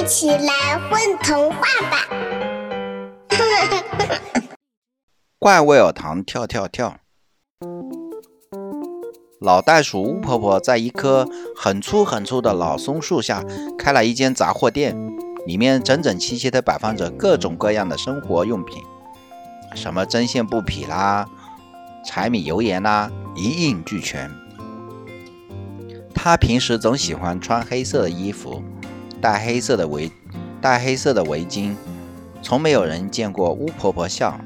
一起来混童话吧！怪味儿糖跳跳跳。老袋鼠巫婆婆在一棵很粗很粗的老松树下开了一间杂货店，里面整整齐齐地摆放着各种各样的生活用品，什么针线布匹啦、柴米油盐啦，一应俱全。她平时总喜欢穿黑色的衣服，戴黑色的围戴黑色的围巾，从没有人见过巫婆婆笑。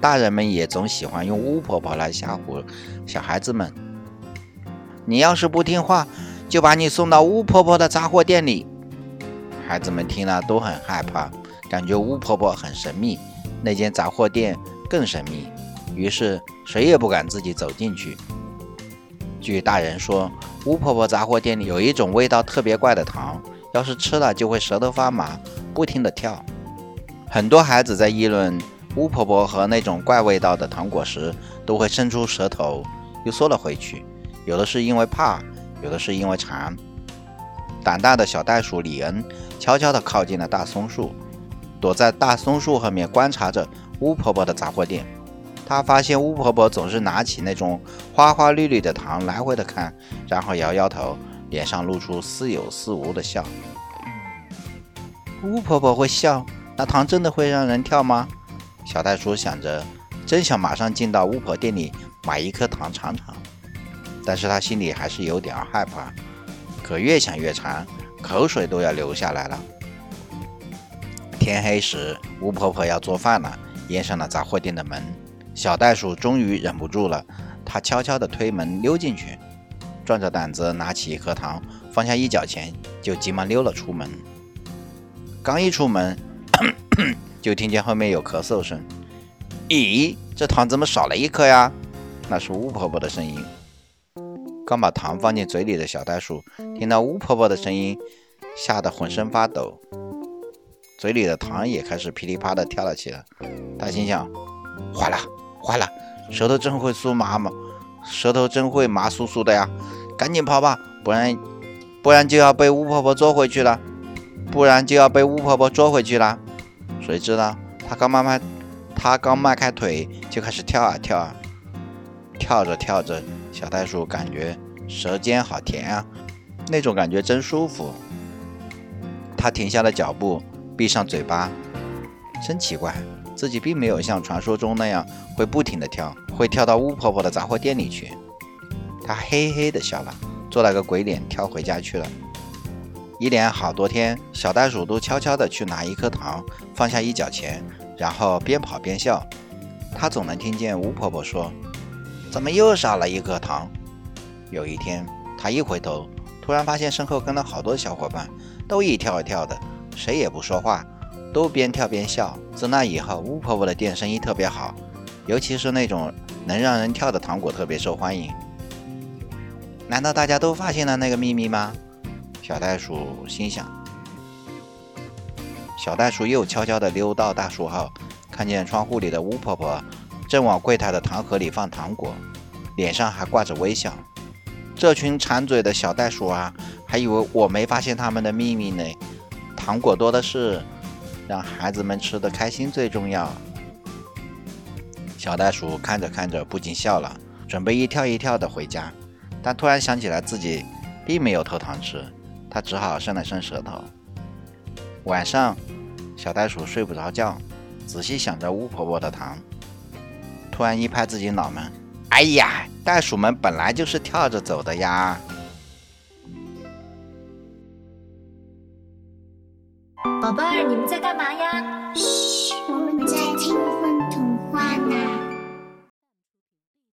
大人们也总喜欢用巫婆婆来吓唬小孩子们。你要是不听话，就把你送到巫婆婆的杂货店里。孩子们听了都很害怕，感觉巫婆婆很神秘，那间杂货店更神秘，于是谁也不敢自己走进去。据大人说，巫婆婆杂货店里有一种味道特别怪的糖，要是吃了就会舌头发麻，不停地跳。很多孩子在议论巫婆婆和那种怪味道的糖果时，都会伸出舌头，又缩了回去。有的是因为怕，有的是因为馋。胆大的小袋鼠李恩悄悄地靠近了大松树，躲在大松树后面观察着巫婆婆的杂货店。他发现巫婆婆总是拿起那种花花绿绿的糖来回的看，然后摇摇头，脸上露出似有似无的笑。巫婆婆会笑，那糖真的会让人跳吗？小袋鼠想着，真想马上进到巫婆店里买一颗糖尝尝。但是他心里还是有点害怕，可越想越馋，口水都要流下来了。天黑时，巫婆婆要做饭了，掩上了杂货店的门。小袋鼠终于忍不住了，它悄悄地推门溜进去，壮着胆子拿起一颗糖，放下一角钱，就急忙溜了出门。刚一出门，就听见后面有咳嗽声。咦，这糖怎么少了一颗呀？那是巫婆婆的声音。刚把糖放进嘴里的小袋鼠，听到巫婆婆的声音，吓得浑身发抖，嘴里的糖也开始噼里啪啦跳了起来。他心想：坏了，坏了，舌头真会酥麻吗，舌头真会麻酥酥的呀！赶紧跑吧，不然，不然就要被巫婆婆捉回去了，不然就要被巫婆婆捉回去了。谁知道他刚迈开，他刚迈开腿，就开始跳啊跳啊，跳着跳着。小袋鼠感觉舌尖好甜啊，那种感觉真舒服。他停下了脚步，闭上嘴巴。真奇怪，自己并没有像传说中那样会不停地跳，会跳到巫婆婆的杂货店里去。它嘿嘿地笑了，做了个鬼脸，跳回家去了。一连好多天，小袋鼠都悄悄地去拿一颗糖，放下一角钱，然后边跑边笑。它总能听见巫婆婆说。怎么又少了一颗糖？有一天，他一回头，突然发现身后跟了好多小伙伴，都一跳一跳的，谁也不说话，都边跳边笑。自那以后，巫婆婆的店生意特别好，尤其是那种能让人跳的糖果特别受欢迎。难道大家都发现了那个秘密吗？小袋鼠心想。小袋鼠又悄悄地溜到大树后，看见窗户里的巫婆婆。正往柜台的糖盒里放糖果，脸上还挂着微笑。这群馋嘴的小袋鼠啊，还以为我没发现他们的秘密呢。糖果多的是，让孩子们吃得开心最重要。小袋鼠看着看着不禁笑了，准备一跳一跳的回家，但突然想起来自己并没有偷糖吃，它只好伸了伸舌头。晚上，小袋鼠睡不着觉，仔细想着巫婆婆的糖。突然一拍自己脑门，哎呀，袋鼠们本来就是跳着走的呀！宝贝儿，你们在干嘛呀？嘘。